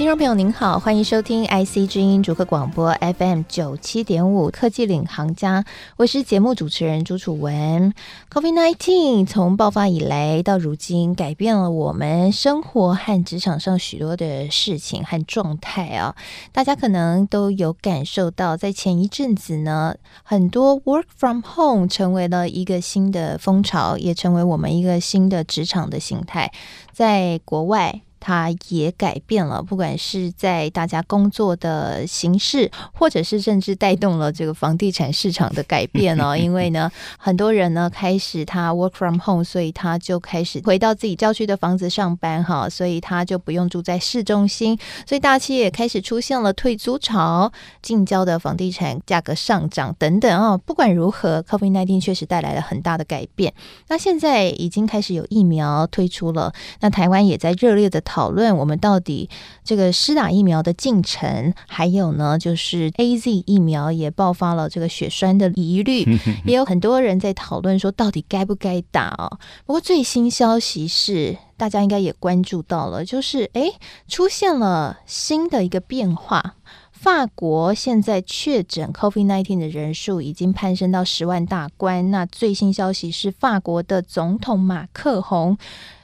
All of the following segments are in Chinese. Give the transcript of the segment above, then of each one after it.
听众朋友您好，欢迎收听 IC 之音主客广播 FM 九七点五科技领航家，我是节目主持人朱楚文。COVID-19 从爆发以来到如今，改变了我们生活和职场上许多的事情和状态啊。大家可能都有感受到，在前一阵子呢，很多 Work from Home 成为了一个新的风潮，也成为我们一个新的职场的形态，在国外。它也改变了，不管是在大家工作的形式，或者是甚至带动了这个房地产市场的改变哦。因为呢，很多人呢开始他 work from home，所以他就开始回到自己郊区的房子上班哈，所以他就不用住在市中心，所以大企业也开始出现了退租潮，近郊的房地产价格上涨等等啊。不管如何，COVID-19 确实带来了很大的改变。那现在已经开始有疫苗推出了，那台湾也在热烈的。讨论我们到底这个施打疫苗的进程，还有呢，就是 AZ 疫苗也爆发了这个血栓的疑虑，也有很多人在讨论说到底该不该打哦。不过最新消息是，大家应该也关注到了，就是诶，出现了新的一个变化，法国现在确诊 COVID-19 的人数已经攀升到十万大关。那最新消息是，法国的总统马克宏。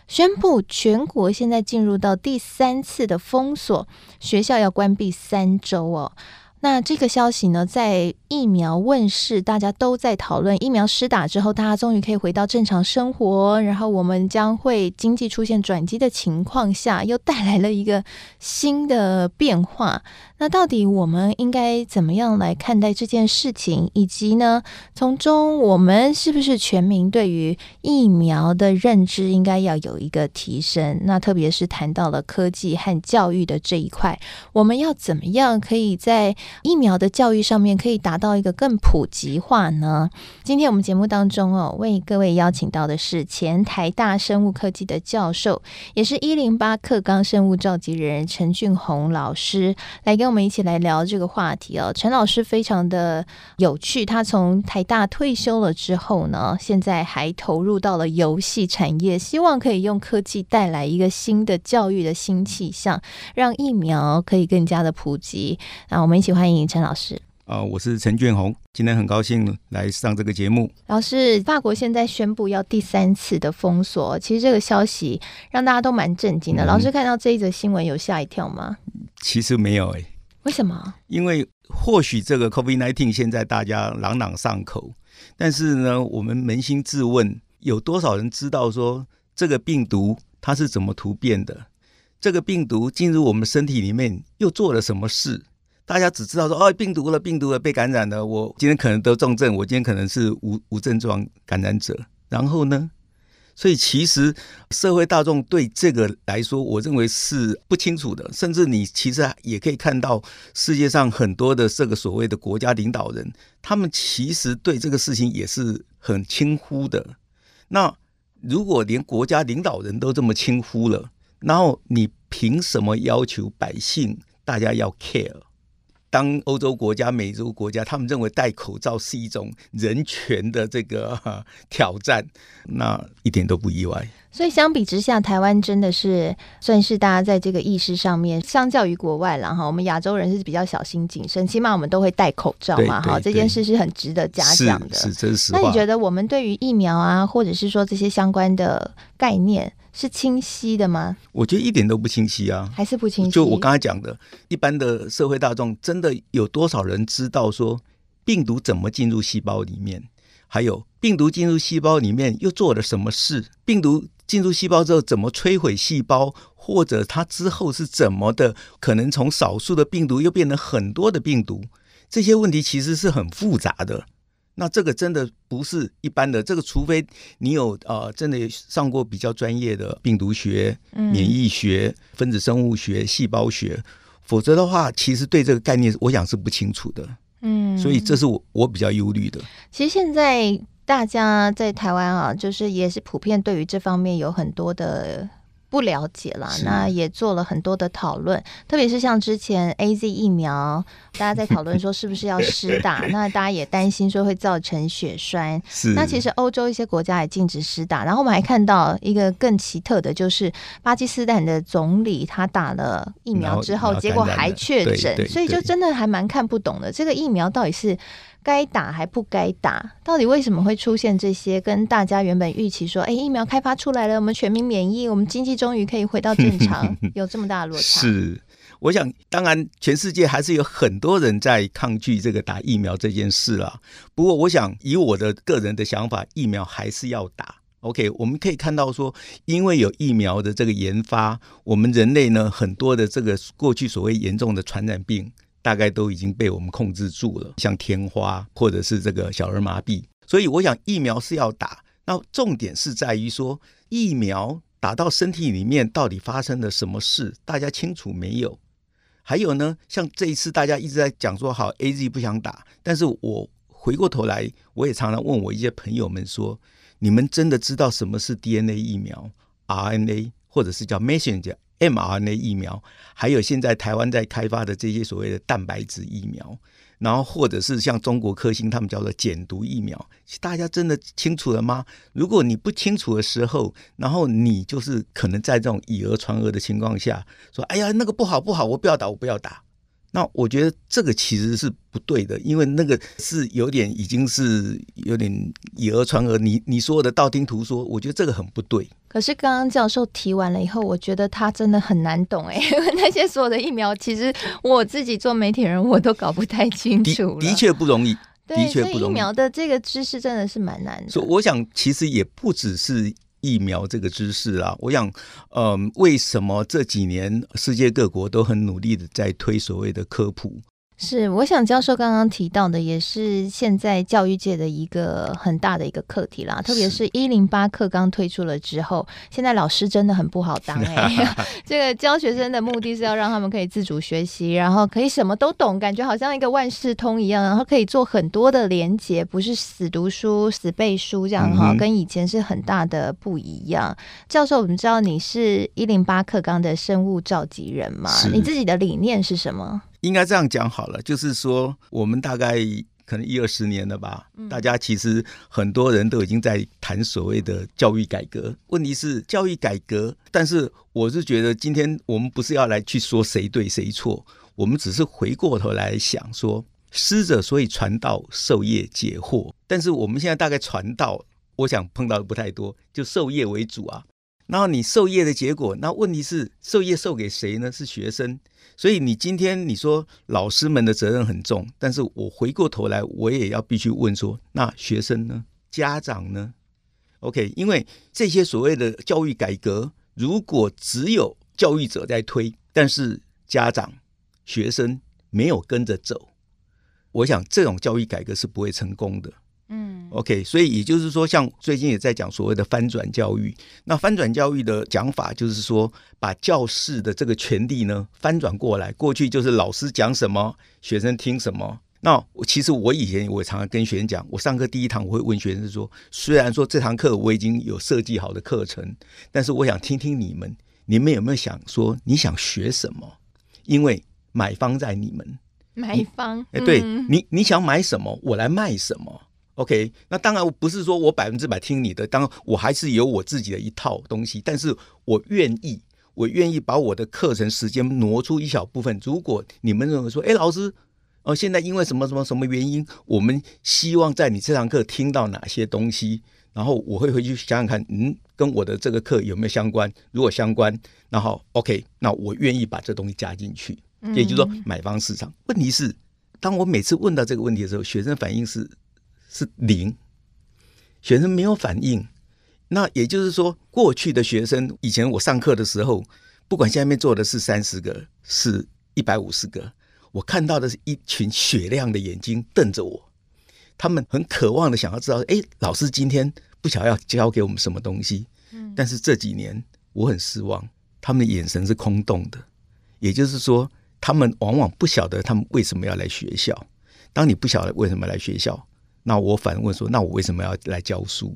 宣布全国现在进入到第三次的封锁，学校要关闭三周哦。那这个消息呢，在疫苗问世，大家都在讨论疫苗施打之后，大家终于可以回到正常生活，然后我们将会经济出现转机的情况下，又带来了一个新的变化。那到底我们应该怎么样来看待这件事情？以及呢，从中我们是不是全民对于疫苗的认知应该要有一个提升？那特别是谈到了科技和教育的这一块，我们要怎么样可以在疫苗的教育上面可以达到一个更普及化呢？今天我们节目当中哦，为各位邀请到的是前台大生物科技的教授，也是一零八课纲生物召集人陈俊宏老师来。跟我们一起来聊这个话题哦，陈老师非常的有趣。他从台大退休了之后呢，现在还投入到了游戏产业，希望可以用科技带来一个新的教育的新气象，让疫苗可以更加的普及。那我们一起欢迎陈老师。啊、呃，我是陈俊宏，今天很高兴来上这个节目。老师，法国现在宣布要第三次的封锁，其实这个消息让大家都蛮震惊的。嗯、老师看到这一则新闻有吓一跳吗？其实没有诶、欸。为什么？因为或许这个 COVID-19 现在大家朗朗上口，但是呢，我们扪心自问，有多少人知道说这个病毒它是怎么突变的？这个病毒进入我们身体里面又做了什么事？大家只知道说哦，病毒了，病毒了，被感染了，我今天可能得重症，我今天可能是无无症状感染者。然后呢？所以，其实社会大众对这个来说，我认为是不清楚的。甚至你其实也可以看到，世界上很多的这个所谓的国家领导人，他们其实对这个事情也是很轻忽的。那如果连国家领导人都这么轻忽了，然后你凭什么要求百姓大家要 care？当欧洲国家、美洲国家，他们认为戴口罩是一种人权的这个挑战，那一点都不意外。所以相比之下，台湾真的是算是大家在这个意识上面，相较于国外了哈，我们亚洲人是比较小心谨慎，起码我们都会戴口罩嘛哈。这件事是很值得嘉奖的，是真实。那你觉得我们对于疫苗啊，或者是说这些相关的概念？是清晰的吗？我觉得一点都不清晰啊，还是不清晰。就我刚才讲的，一般的社会大众真的有多少人知道说病毒怎么进入细胞里面？还有病毒进入细胞里面又做了什么事？病毒进入细胞之后怎么摧毁细胞？或者它之后是怎么的？可能从少数的病毒又变成很多的病毒？这些问题其实是很复杂的。那这个真的不是一般的，这个除非你有呃，真的上过比较专业的病毒学、免疫学、分子生物学、细胞学，否则的话，其实对这个概念，我想是不清楚的。嗯，所以这是我我比较忧虑的。其实现在大家在台湾啊，就是也是普遍对于这方面有很多的不了解啦，那也做了很多的讨论，特别是像之前 AZ 疫苗，大家在讨论 说是不是要施打，那大家也担心说会造成血栓。是，那其实欧洲一些国家也禁止施打，然后我们还看到一个更奇特的，就是巴基斯坦的总理他打了疫苗之后，结果还确诊，所以就真的还蛮看不懂的，这个疫苗到底是。该打还不该打，到底为什么会出现这些？跟大家原本预期说，哎，疫苗开发出来了，我们全民免疫，我们经济终于可以回到正常，有这么大的落差？是，我想，当然，全世界还是有很多人在抗拒这个打疫苗这件事啦。不过，我想以我的个人的想法，疫苗还是要打。OK，我们可以看到说，因为有疫苗的这个研发，我们人类呢，很多的这个过去所谓严重的传染病。大概都已经被我们控制住了，像天花或者是这个小儿麻痹，所以我想疫苗是要打。那重点是在于说，疫苗打到身体里面到底发生了什么事，大家清楚没有？还有呢，像这一次大家一直在讲说，好，AZ 不想打，但是我回过头来，我也常常问我一些朋友们说，你们真的知道什么是 DNA 疫苗、RNA 或者是叫 Messenger？mRNA 疫苗，还有现在台湾在开发的这些所谓的蛋白质疫苗，然后或者是像中国科兴他们叫做减毒疫苗，大家真的清楚了吗？如果你不清楚的时候，然后你就是可能在这种以讹传讹的情况下说：“哎呀，那个不好不好，我不要打，我不要打。”那我觉得这个其实是不对的，因为那个是有点已经是有点以讹传讹，你你说的道听途说，我觉得这个很不对。可是刚刚教授提完了以后，我觉得他真的很难懂哎，因 为那些所有的疫苗，其实我自己做媒体人我都搞不太清楚。的确不容易，的确不容易。疫苗的这个知识真的是蛮难的。所以我想，其实也不只是。疫苗这个知识啊，我想，嗯，为什么这几年世界各国都很努力的在推所谓的科普？是，我想教授刚刚提到的，也是现在教育界的一个很大的一个课题啦。特别是一零八课纲推出了之后，现在老师真的很不好当哎、欸。这个教学生的目的是要让他们可以自主学习，然后可以什么都懂，感觉好像一个万事通一样，然后可以做很多的连接，不是死读书、死背书这样哈，跟以前是很大的不一样。教授，我们知道你是一零八课纲的生物召集人嘛？你自己的理念是什么？应该这样讲好了，就是说，我们大概可能一二十年了吧，大家其实很多人都已经在谈所谓的教育改革。问题是教育改革，但是我是觉得今天我们不是要来去说谁对谁错，我们只是回过头来想说，师者所以传道授业解惑。但是我们现在大概传道，我想碰到的不太多，就授业为主啊。然后你授业的结果，那问题是授业授给谁呢？是学生。所以你今天你说老师们的责任很重，但是我回过头来，我也要必须问说，那学生呢？家长呢？OK，因为这些所谓的教育改革，如果只有教育者在推，但是家长、学生没有跟着走，我想这种教育改革是不会成功的。嗯，OK，所以也就是说，像最近也在讲所谓的翻转教育。那翻转教育的讲法就是说，把教室的这个权利呢翻转过来。过去就是老师讲什么，学生听什么。那其实我以前我常常跟学生讲，我上课第一堂我会问学生说，虽然说这堂课我已经有设计好的课程，但是我想听听你们，你们有没有想说你想学什么？因为买方在你们，买方，哎，对你你想买什么，我来卖什么。OK，那当然我不是说我百分之百听你的，当然我还是有我自己的一套东西，但是我愿意，我愿意把我的课程时间挪出一小部分。如果你们认为说，哎，老师，哦，现在因为什么什么什么原因，我们希望在你这堂课听到哪些东西，然后我会回去想想看，嗯，跟我的这个课有没有相关？如果相关，然后 OK，那我愿意把这东西加进去。也就是说，买方市场。问题是，当我每次问到这个问题的时候，学生反应是。是零，学生没有反应。那也就是说，过去的学生，以前我上课的时候，不管下面坐的是三十个，是一百五十个，我看到的是一群雪亮的眼睛瞪着我，他们很渴望的想要知道，哎，老师今天不晓得要教给我们什么东西。但是这几年我很失望，他们的眼神是空洞的。也就是说，他们往往不晓得他们为什么要来学校。当你不晓得为什么来学校，那我反问说：“那我为什么要来教书？”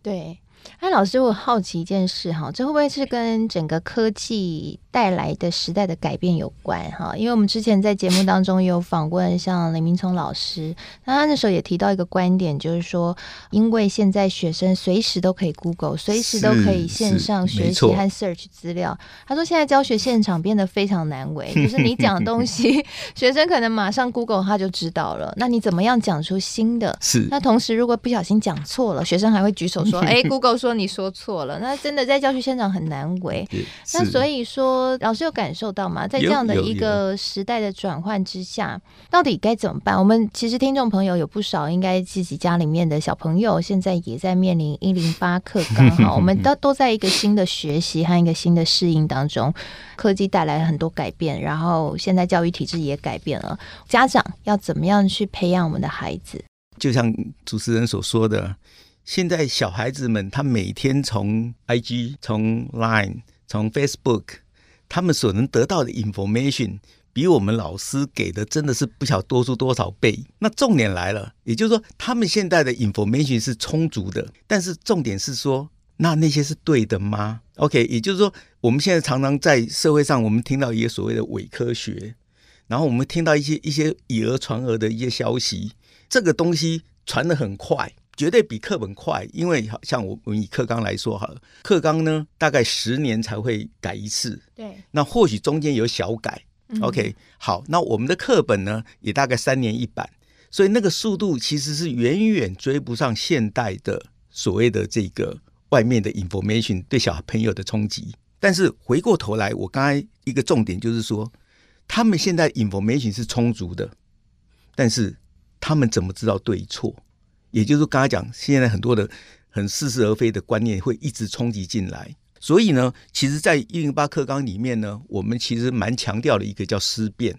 对，哎，老师，我好奇一件事哈，这会不会是跟整个科技带来的时代的改变有关哈？因为我们之前在节目当中有访问像林明聪老师，那他那时候也提到一个观点，就是说，因为现在学生随时都可以 Google，随时都可以线上学习和 search 资料。他说现在教学现场变得非常难为，就是你讲的东西，学生可能马上 Google 他就知道了。那你怎么样讲出新的？是。那同时如果不小心讲错了，学生还会举手说：“ 哎，Google 说。”说你说错了，那真的在教学现场很难为。那所以说，老师有感受到吗？在这样的一个时代的转换之下，到底该怎么办？我们其实听众朋友有不少，应该自己家里面的小朋友现在也在面临一零八课纲哈，我们都 都在一个新的学习和一个新的适应当中。科技带来很多改变，然后现在教育体制也改变了，家长要怎么样去培养我们的孩子？就像主持人所说的。现在小孩子们，他每天从 IG、从 Line、从 Facebook，他们所能得到的 information，比我们老师给的真的是不晓多出多少倍。那重点来了，也就是说，他们现在的 information 是充足的，但是重点是说，那那些是对的吗？OK，也就是说，我们现在常常在社会上，我们听到一些所谓的伪科学，然后我们听到一些一些以讹传讹的一些消息，这个东西传的很快。绝对比课本快，因为好像我们以课纲来说好了，课纲呢大概十年才会改一次，对，那或许中间有小改，嗯，OK，好，那我们的课本呢也大概三年一版，所以那个速度其实是远远追不上现代的所谓的这个外面的 information 对小朋友的冲击。但是回过头来，我刚才一个重点就是说，他们现在 information 是充足的，但是他们怎么知道对错？也就是刚才讲，现在很多的很似是而非的观念会一直冲击进来，所以呢，其实，在一零八课纲里面呢，我们其实蛮强调的一个叫思辨，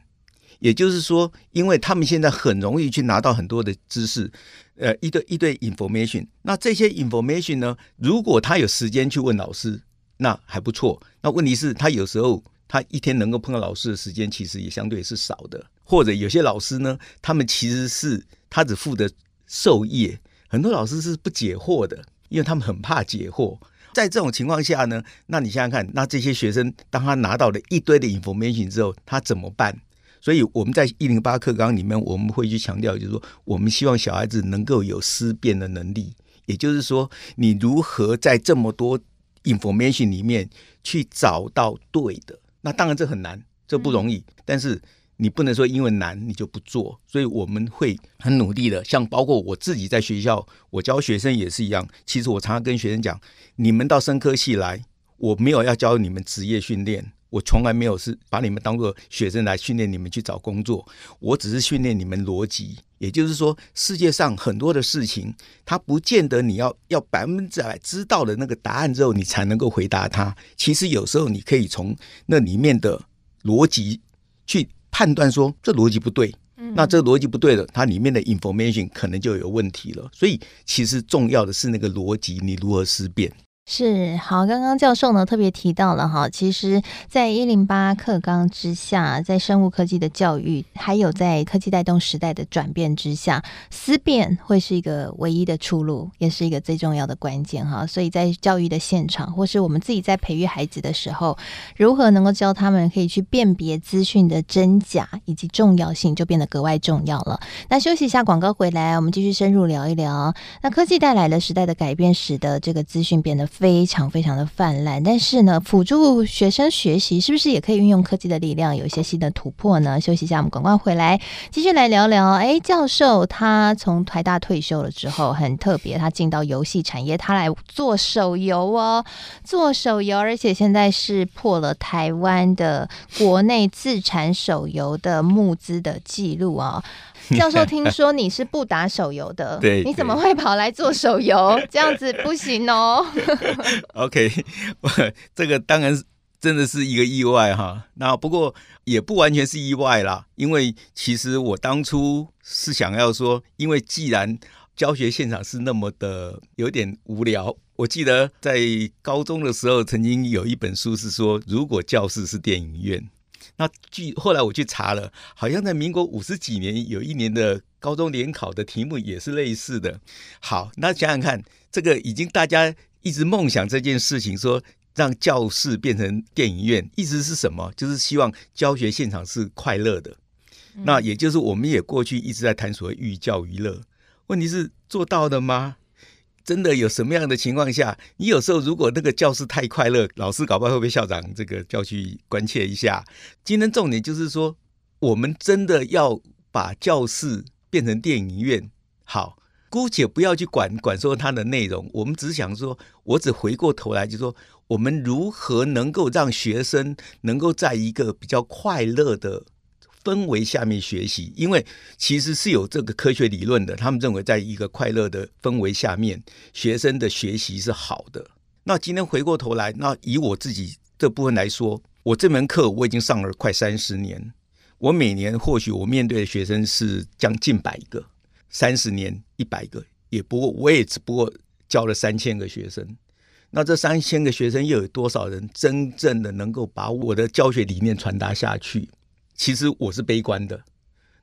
也就是说，因为他们现在很容易去拿到很多的知识，呃，一对一对 information，那这些 information 呢，如果他有时间去问老师，那还不错。那问题是，他有时候他一天能够碰到老师的时间，其实也相对是少的，或者有些老师呢，他们其实是他只负责。授业，很多老师是不解惑的，因为他们很怕解惑。在这种情况下呢，那你想想看，那这些学生当他拿到了一堆的 information 之后，他怎么办？所以我们在一零八课纲里面，我们会去强调，就是说，我们希望小孩子能够有思辨的能力。也就是说，你如何在这么多 information 里面去找到对的？那当然这很难，这不容易，但是。你不能说因为难你就不做，所以我们会很努力的。像包括我自己在学校，我教学生也是一样。其实我常常跟学生讲，你们到生科系来，我没有要教你们职业训练，我从来没有是把你们当做学生来训练你们去找工作，我只是训练你们逻辑。也就是说，世界上很多的事情，它不见得你要要百分之百知道的那个答案之后，你才能够回答它。其实有时候你可以从那里面的逻辑去。判断说这逻辑不对，那这逻辑不对了，它里面的 information 可能就有问题了。所以其实重要的是那个逻辑，你如何思辨。是好，刚刚教授呢特别提到了哈，其实，在一零八课纲之下，在生物科技的教育，还有在科技带动时代的转变之下，思辨会是一个唯一的出路，也是一个最重要的关键哈。所以在教育的现场，或是我们自己在培育孩子的时候，如何能够教他们可以去辨别资讯的真假以及重要性，就变得格外重要了。那休息一下，广告回来，我们继续深入聊一聊。那科技带来了时代的改变，使得这个资讯变得。非常非常的泛滥，但是呢，辅助学生学习是不是也可以运用科技的力量，有一些新的突破呢？休息一下，我们赶快回来，继续来聊聊。哎，教授他从台大退休了之后，很特别，他进到游戏产业，他来做手游哦，做手游，而且现在是破了台湾的国内自产手游的募资的记录啊、哦。教授，听说你是不打手游的，对，你怎么会跑来做手游？这样子不行哦。OK，这个当然真的是一个意外哈。那不过也不完全是意外啦，因为其实我当初是想要说，因为既然教学现场是那么的有点无聊，我记得在高中的时候曾经有一本书是说，如果教室是电影院。那据后来我去查了，好像在民国五十几年有一年的高中联考的题目也是类似的。好，那想想看，这个已经大家一直梦想这件事情，说让教室变成电影院，意思是什么？就是希望教学现场是快乐的。嗯、那也就是我们也过去一直在谈所谓寓教于乐，问题是做到的吗？真的有什么样的情况下，你有时候如果那个教室太快乐，老师搞不好会被校长这个叫去关切一下。今天重点就是说，我们真的要把教室变成电影院。好，姑且不要去管管说它的内容，我们只想说，我只回过头来就说，我们如何能够让学生能够在一个比较快乐的。氛围下面学习，因为其实是有这个科学理论的。他们认为，在一个快乐的氛围下面，学生的学习是好的。那今天回过头来，那以我自己这部分来说，我这门课我已经上了快三十年。我每年或许我面对的学生是将近百个，三十年一百个，也不过我也只不过教了三千个学生。那这三千个学生又有多少人真正的能够把我的教学理念传达下去？其实我是悲观的，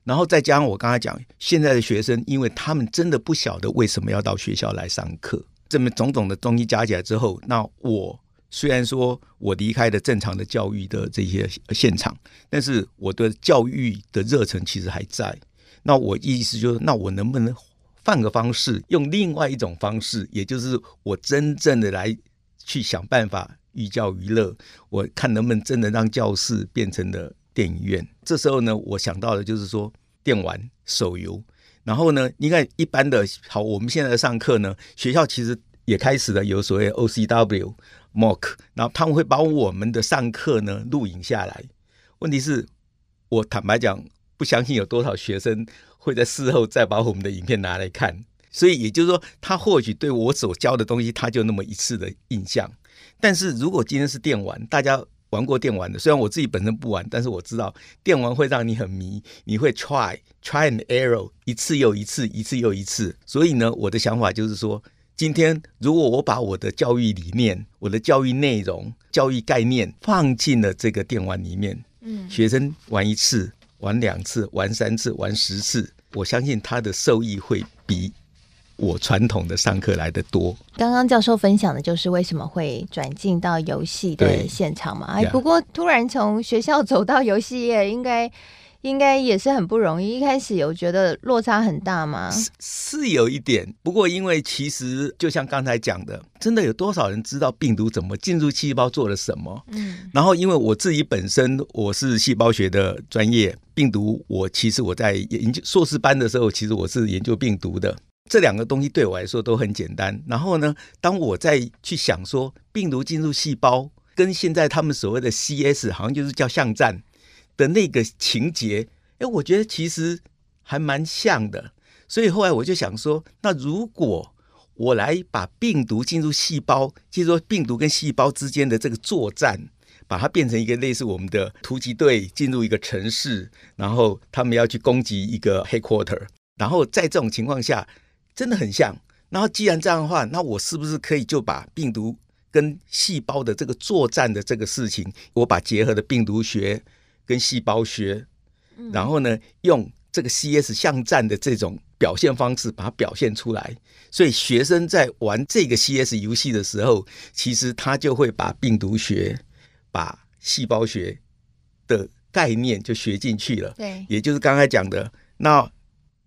然后再加上我刚才讲，现在的学生，因为他们真的不晓得为什么要到学校来上课，这么种种的东西加起来之后，那我虽然说我离开了正常的教育的这些现场，但是我的教育的热忱其实还在。那我意思就是，那我能不能换个方式，用另外一种方式，也就是我真正的来去想办法寓教于乐，我看能不能真的让教室变成了。电影院，这时候呢，我想到的就是说电玩、手游。然后呢，你看一般的，好，我们现在上课呢，学校其实也开始了有所谓 OCW、MOOC，然后他们会把我们的上课呢录影下来。问题是，我坦白讲，不相信有多少学生会在事后再把我们的影片拿来看。所以也就是说，他或许对我所教的东西，他就那么一次的印象。但是如果今天是电玩，大家。玩过电玩的，虽然我自己本身不玩，但是我知道电玩会让你很迷，你会 try try and error 一次又一次，一次又一次。所以呢，我的想法就是说，今天如果我把我的教育理念、我的教育内容、教育概念放进了这个电玩里面，嗯，学生玩一次、玩两次、玩三次、玩十次，我相信他的受益会比。我传统的上课来得多。刚刚教授分享的就是为什么会转进到游戏的现场嘛？哎，不过突然从学校走到游戏业，应该应该也是很不容易。一开始有觉得落差很大吗？是是有一点，不过因为其实就像刚才讲的，真的有多少人知道病毒怎么进入细胞做了什么？嗯，然后因为我自己本身我是细胞学的专业，病毒我其实我在研究硕士班的时候，其实我是研究病毒的。这两个东西对我来说都很简单。然后呢，当我再去想说病毒进入细胞，跟现在他们所谓的 CS 好像就是叫巷战的那个情节，哎，我觉得其实还蛮像的。所以后来我就想说，那如果我来把病毒进入细胞，就是说病毒跟细胞之间的这个作战，把它变成一个类似我们的突击队进入一个城市，然后他们要去攻击一个 headquarter，然后在这种情况下。真的很像。然后既然这样的话，那我是不是可以就把病毒跟细胞的这个作战的这个事情，我把结合的病毒学跟细胞学，然后呢，用这个 CS 巷战的这种表现方式把它表现出来。所以学生在玩这个 CS 游戏的时候，其实他就会把病毒学、把细胞学的概念就学进去了。对，也就是刚才讲的那。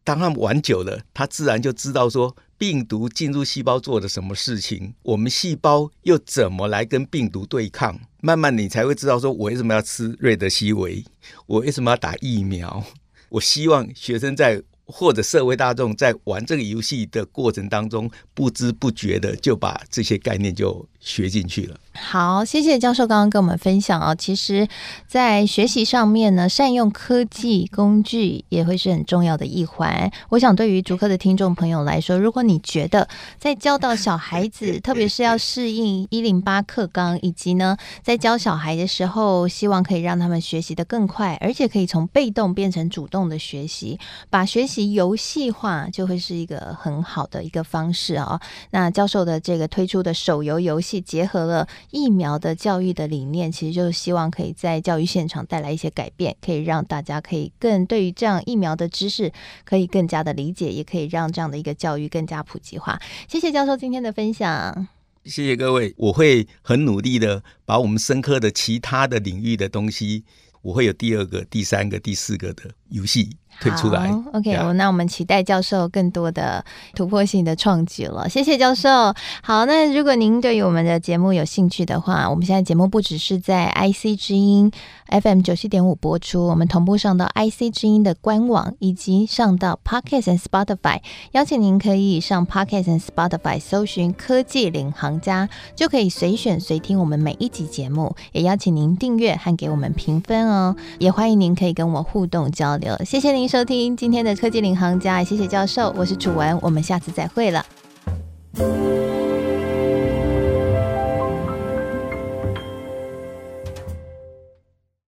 当他们玩久了，他自然就知道说病毒进入细胞做的什么事情，我们细胞又怎么来跟病毒对抗。慢慢你才会知道说，我为什么要吃瑞德西韦，我为什么要打疫苗。我希望学生在。或者社会大众在玩这个游戏的过程当中，不知不觉的就把这些概念就学进去了。好，谢谢教授刚刚跟我们分享啊。其实，在学习上面呢，善用科技工具也会是很重要的一环。我想，对于竹科的听众朋友来说，如果你觉得在教导小孩子，特别是要适应一零八课纲，以及呢，在教小孩的时候，希望可以让他们学习的更快，而且可以从被动变成主动的学习，把学习。游戏化就会是一个很好的一个方式啊、哦。那教授的这个推出的手游游戏，结合了疫苗的教育的理念，其实就是希望可以在教育现场带来一些改变，可以让大家可以更对于这样疫苗的知识可以更加的理解，也可以让这样的一个教育更加普及化。谢谢教授今天的分享。谢谢各位，我会很努力的把我们深刻的其他的领域的东西，我会有第二个、第三个、第四个的游戏。推出来，OK，我那我们期待教授更多的突破性的创举了。谢谢教授。好，那如果您对于我们的节目有兴趣的话，我们现在节目不只是在 IC 之音 FM 九七点五播出，我们同步上到 IC 之音的官网，以及上到 Podcast and Spotify。邀请您可以上 Podcast and Spotify 搜寻“科技领航家”，就可以随选随听我们每一集节目。也邀请您订阅和给我们评分哦。也欢迎您可以跟我互动交流。谢谢您。收听今天的科技领航家，谢谢教授，我是楚文，我们下次再会了。